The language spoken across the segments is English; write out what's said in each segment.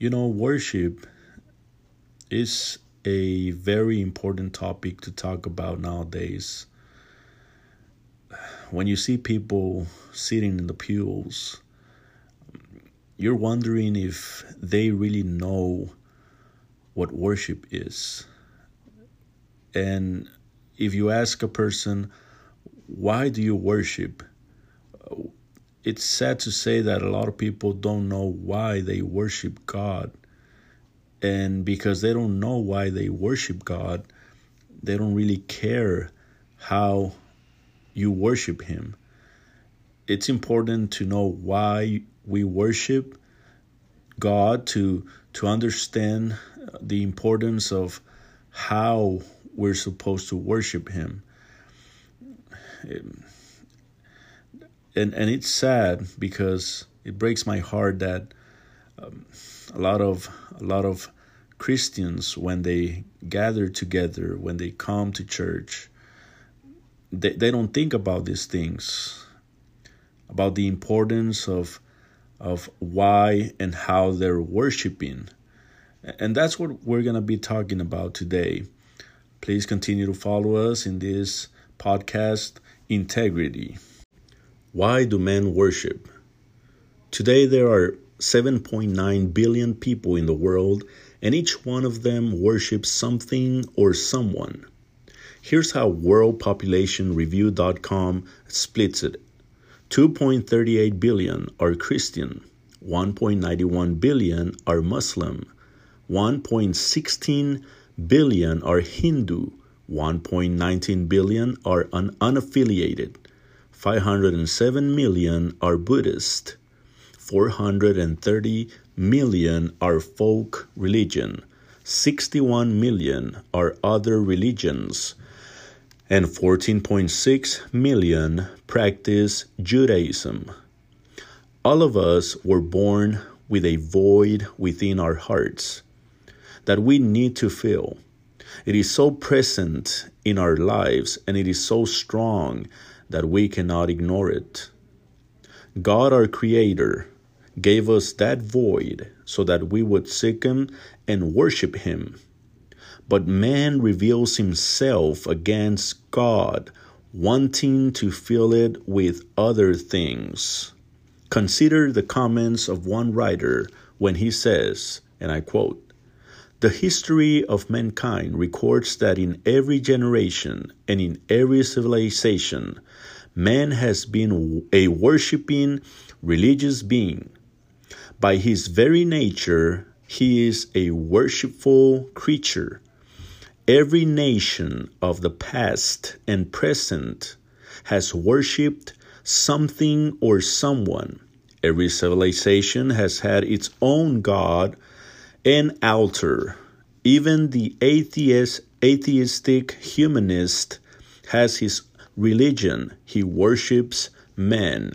You know, worship is a very important topic to talk about nowadays. When you see people sitting in the pews, you're wondering if they really know what worship is. And if you ask a person, why do you worship? It's sad to say that a lot of people don't know why they worship God. And because they don't know why they worship God, they don't really care how you worship Him. It's important to know why we worship God, to, to understand the importance of how we're supposed to worship Him and and it's sad because it breaks my heart that um, a lot of a lot of Christians when they gather together when they come to church they, they don't think about these things about the importance of of why and how they're worshiping. And that's what we're going to be talking about today. Please continue to follow us in this podcast integrity why do men worship? Today there are 7.9 billion people in the world, and each one of them worships something or someone. Here's how worldpopulationreview.com splits it 2.38 billion are Christian, 1.91 billion are Muslim, 1.16 billion are Hindu, 1.19 billion are un- unaffiliated, 507 million are Buddhist, 430 million are folk religion, 61 million are other religions, and 14.6 million practice Judaism. All of us were born with a void within our hearts that we need to fill. It is so present in our lives and it is so strong that we cannot ignore it. God, our Creator, gave us that void so that we would seek Him and worship Him. But man reveals himself against God, wanting to fill it with other things. Consider the comments of one writer when he says, and I quote, the history of mankind records that in every generation and in every civilization, man has been a worshiping religious being. By his very nature, he is a worshipful creature. Every nation of the past and present has worshipped something or someone. Every civilization has had its own God and altar. Even the atheist, atheistic humanist has his religion, he worships men.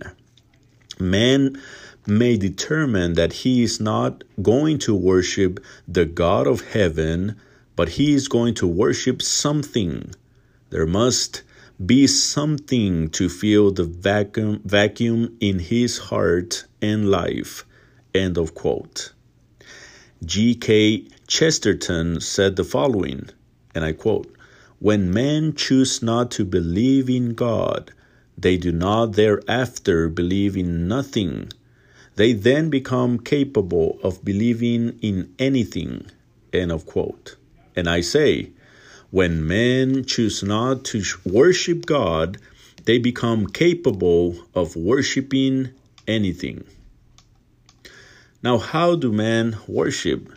Man may determine that he is not going to worship the God of heaven, but he is going to worship something. There must be something to fill the vacuum, vacuum in his heart and life. End of quote. G.K. Chesterton said the following, and I quote when men choose not to believe in God, they do not thereafter believe in nothing. They then become capable of believing in anything. End of quote. And I say, when men choose not to worship God, they become capable of worshiping anything. Now, how do men worship?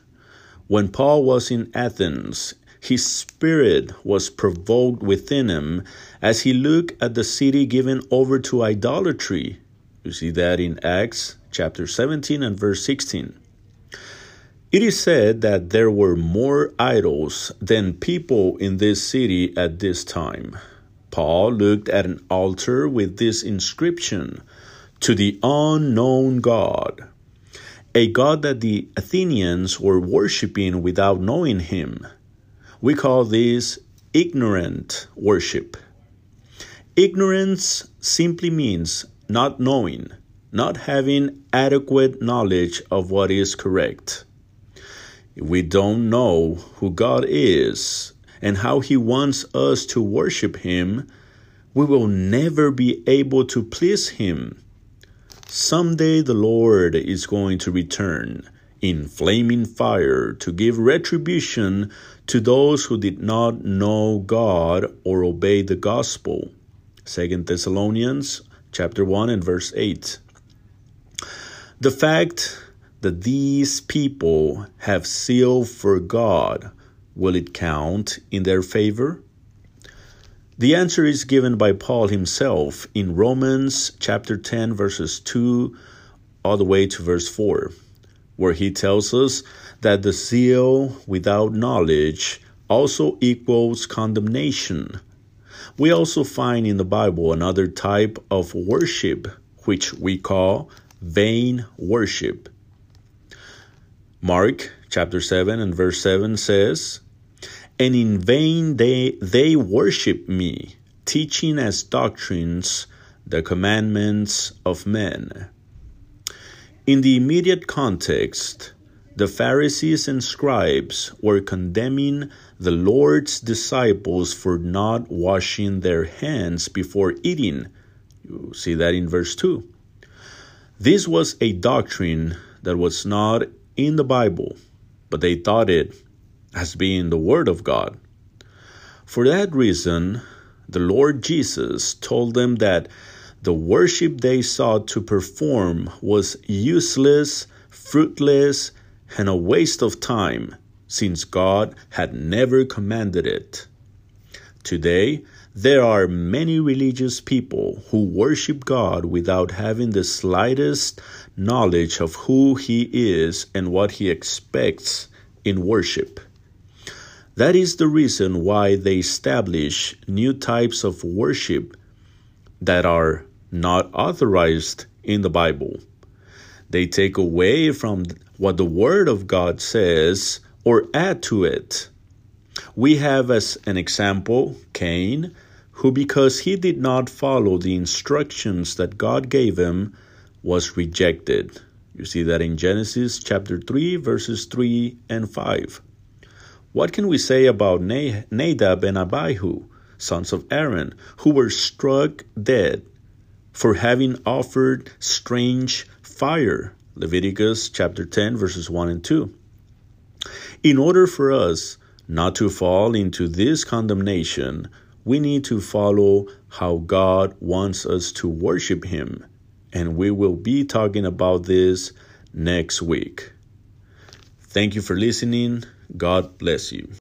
When Paul was in Athens, his spirit was provoked within him as he looked at the city given over to idolatry. You see that in Acts chapter 17 and verse 16. It is said that there were more idols than people in this city at this time. Paul looked at an altar with this inscription To the unknown God, a God that the Athenians were worshipping without knowing him. We call this ignorant worship. Ignorance simply means not knowing, not having adequate knowledge of what is correct. If we don't know who God is and how He wants us to worship Him, we will never be able to please Him. Someday the Lord is going to return in flaming fire to give retribution to those who did not know God or obey the gospel. 2 Thessalonians chapter 1 and verse 8. The fact that these people have zeal for God, will it count in their favor? The answer is given by Paul himself in Romans chapter 10 verses 2 all the way to verse 4, where he tells us that the zeal without knowledge also equals condemnation. We also find in the Bible another type of worship which we call vain worship. Mark chapter 7 and verse 7 says, And in vain they, they worship me, teaching as doctrines the commandments of men. In the immediate context, the Pharisees and scribes were condemning the Lord's disciples for not washing their hands before eating. You see that in verse 2. This was a doctrine that was not in the Bible, but they thought it as being the Word of God. For that reason, the Lord Jesus told them that the worship they sought to perform was useless, fruitless, and a waste of time, since God had never commanded it. Today, there are many religious people who worship God without having the slightest knowledge of who He is and what He expects in worship. That is the reason why they establish new types of worship that are not authorized in the Bible. They take away from what the Word of God says or add to it. We have as an example Cain who, because he did not follow the instructions that God gave him, was rejected. You see that in Genesis chapter 3, verses 3 and 5. What can we say about Nadab and Abihu, sons of Aaron, who were struck dead for having offered strange fire? Leviticus chapter 10, verses 1 and 2. In order for us not to fall into this condemnation, we need to follow how God wants us to worship Him. And we will be talking about this next week. Thank you for listening. God bless you.